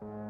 you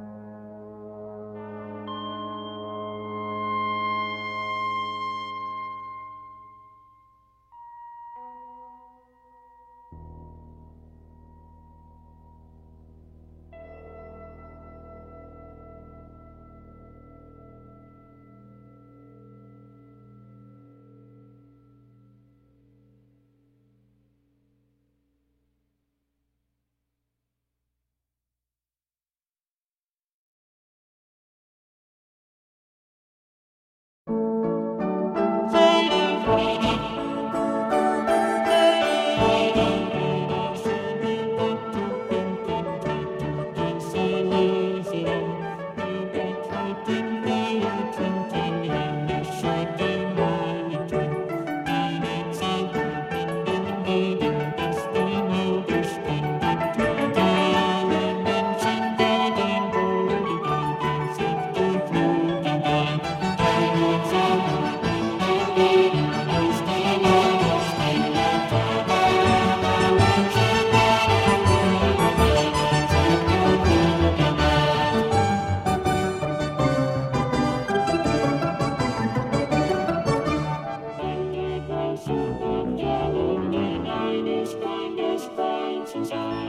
Xin.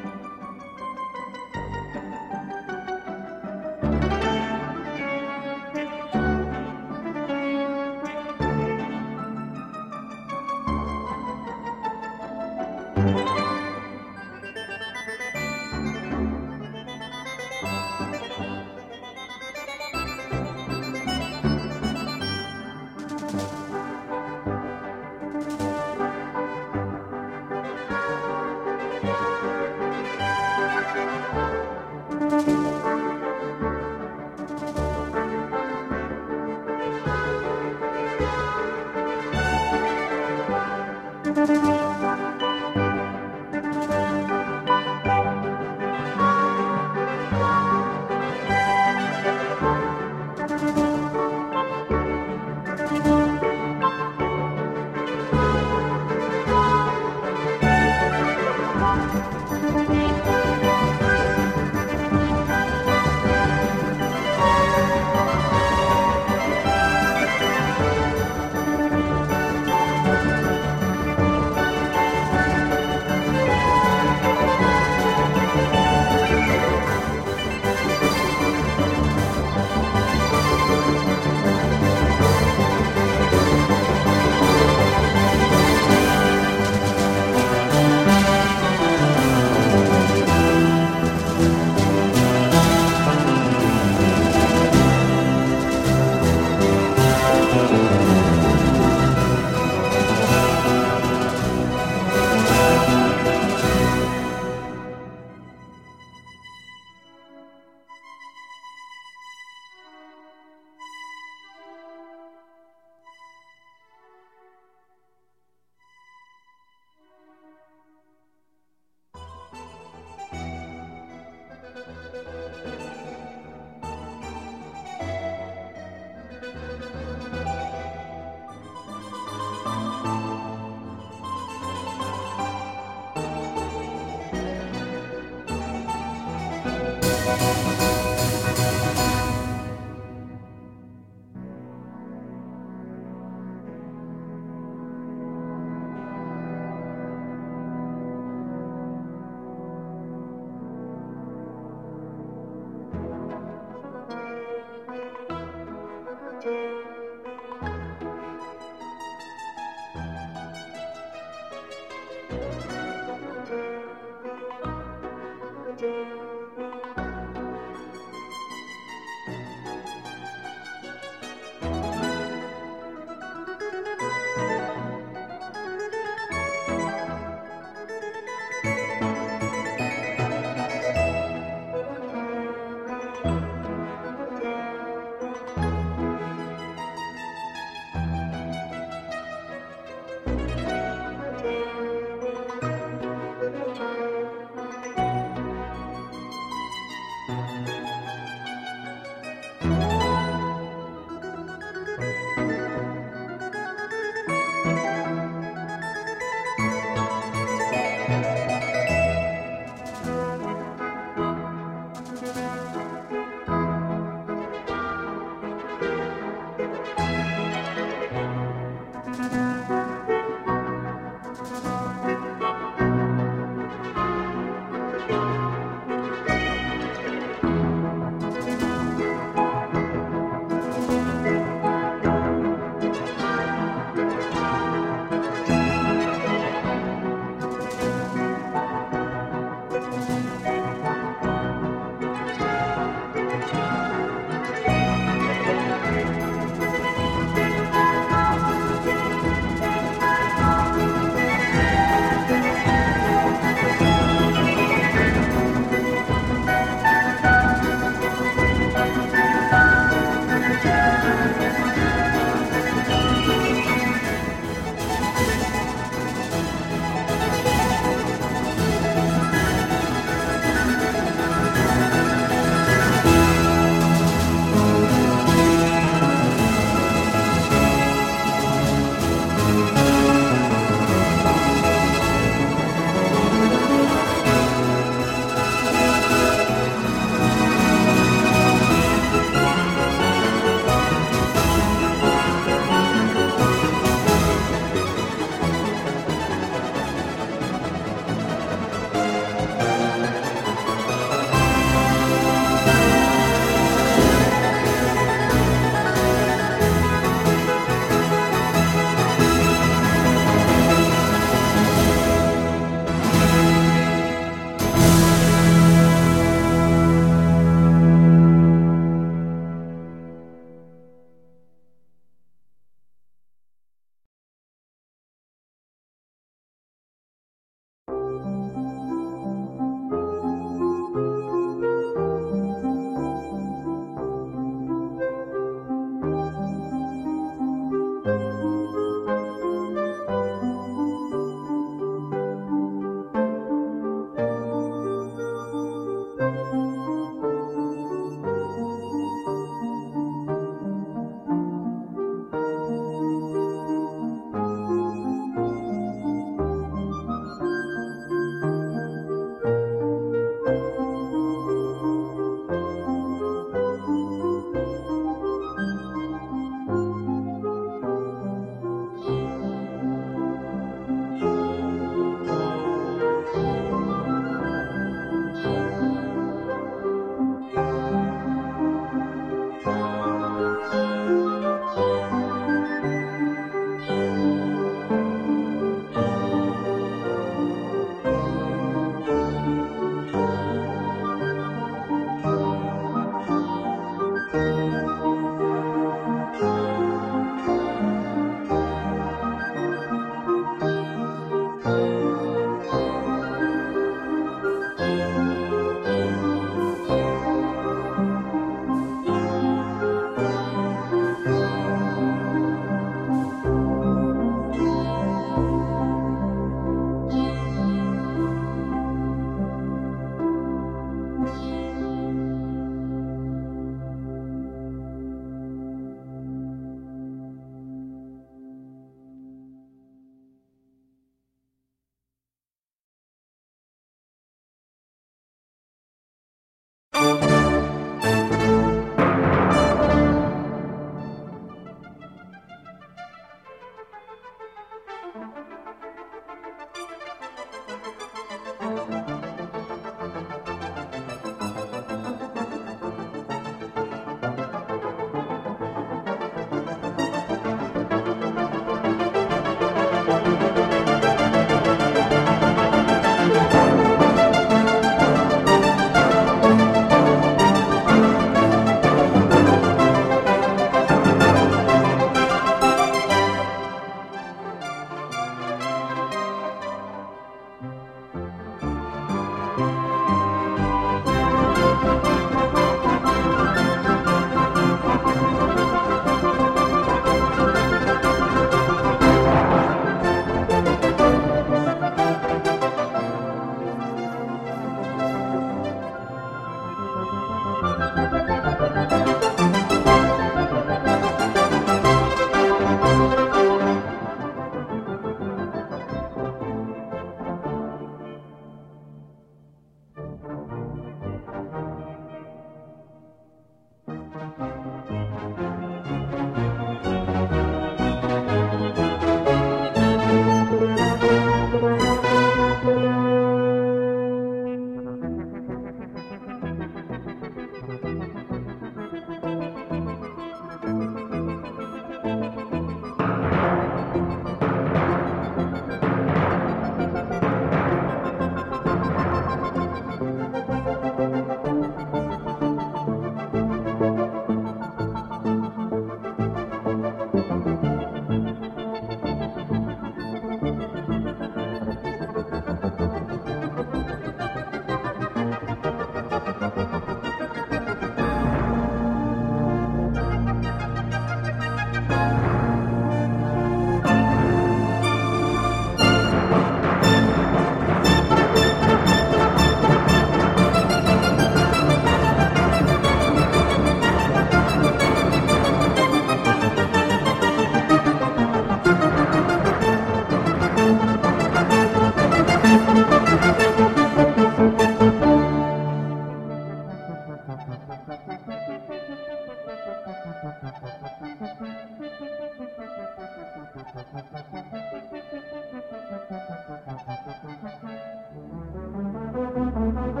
Música